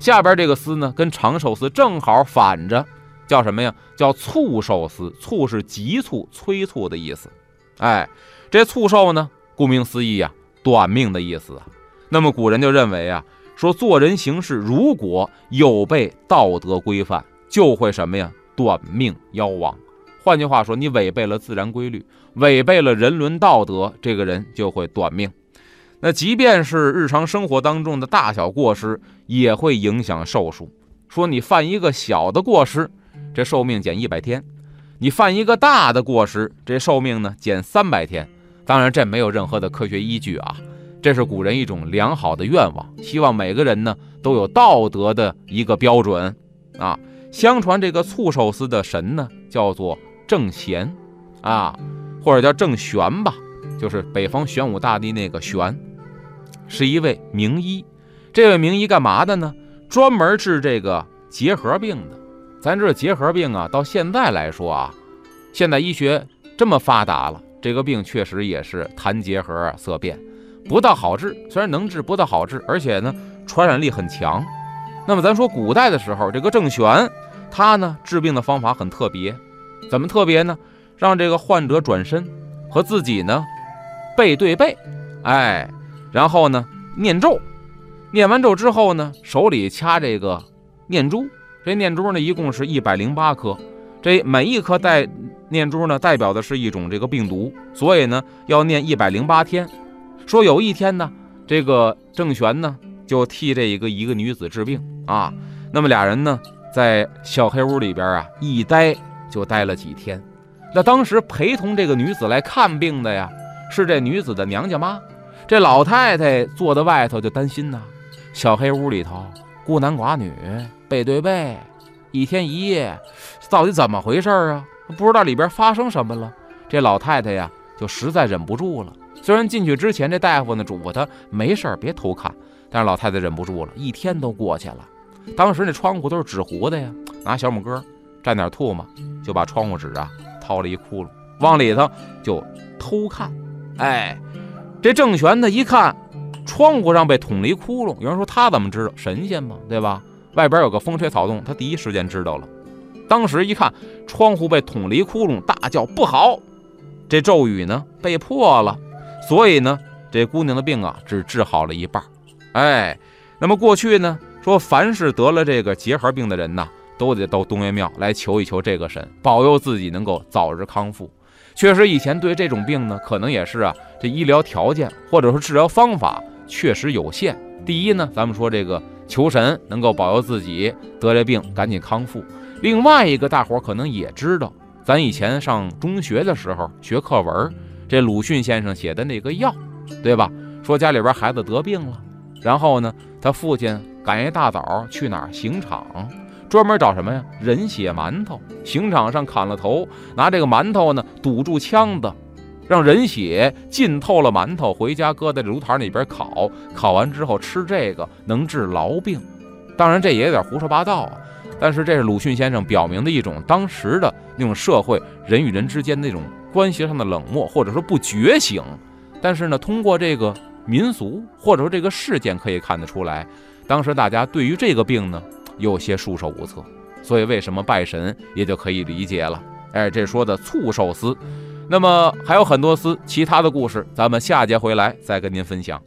下边这个丝呢，跟长寿丝正好反着，叫什么呀？叫促寿丝。促是急促、催促的意思。哎，这促寿呢，顾名思义呀，短命的意思啊。那么古人就认为啊，说做人行事如果有悖道德规范，就会什么呀？短命夭亡。换句话说，你违背了自然规律，违背了人伦道德，这个人就会短命。那即便是日常生活当中的大小过失，也会影响寿数。说你犯一个小的过失，这寿命减一百天；你犯一个大的过失，这寿命呢减三百天。当然，这没有任何的科学依据啊，这是古人一种良好的愿望，希望每个人呢都有道德的一个标准啊。相传这个促寿司的神呢，叫做。郑贤，啊，或者叫郑玄吧，就是北方玄武大帝那个玄，是一位名医。这位名医干嘛的呢？专门治这个结核病的。咱知道结核病啊，到现在来说啊，现代医学这么发达了，这个病确实也是痰结核色变，不大好治。虽然能治，不大好治，而且呢，传染力很强。那么咱说古代的时候，这个郑玄他呢治病的方法很特别。怎么特别呢？让这个患者转身，和自己呢背对背，哎，然后呢念咒，念完咒之后呢，手里掐这个念珠，这念珠呢一共是一百零八颗，这每一颗带念珠呢代表的是一种这个病毒，所以呢要念一百零八天。说有一天呢，这个郑玄呢就替这一个一个女子治病啊，那么俩人呢在小黑屋里边啊一待。就待了几天，那当时陪同这个女子来看病的呀，是这女子的娘家妈。这老太太坐在外头就担心呐，小黑屋里头孤男寡女背对背，一天一夜，到底怎么回事啊？不知道里边发生什么了。这老太太呀，就实在忍不住了。虽然进去之前这大夫呢嘱咐她没事儿别偷看，但是老太太忍不住了。一天都过去了，当时那窗户都是纸糊的呀，拿小拇哥。蘸点唾沫，就把窗户纸啊掏了一窟窿，往里头就偷看。哎，这郑玄呢一看，窗户上被捅了一窟窿。有人说他怎么知道？神仙嘛，对吧？外边有个风吹草动，他第一时间知道了。当时一看窗户被捅了一窟窿，大叫不好，这咒语呢被破了。所以呢，这姑娘的病啊只治好了一半。哎，那么过去呢说，凡是得了这个结核病的人呐。都得到东岳庙来求一求这个神，保佑自己能够早日康复。确实，以前对这种病呢，可能也是啊，这医疗条件或者说治疗方法确实有限。第一呢，咱们说这个求神能够保佑自己得这病赶紧康复。另外一个，大伙儿可能也知道，咱以前上中学的时候学课文，这鲁迅先生写的那个药，对吧？说家里边孩子得病了，然后呢，他父亲赶一大早去哪儿刑场。专门找什么呀？人血馒头，刑场上砍了头，拿这个馒头呢堵住腔子，让人血浸透了馒头，回家搁在炉台里边烤，烤完之后吃这个能治痨病。当然这也有点胡说八道啊，但是这是鲁迅先生表明的一种当时的那种社会人与人之间那种关系上的冷漠，或者说不觉醒。但是呢，通过这个民俗或者说这个事件可以看得出来，当时大家对于这个病呢。有些束手无策，所以为什么拜神也就可以理解了。哎，这说的促寿司，那么还有很多司其他的故事，咱们下节回来再跟您分享。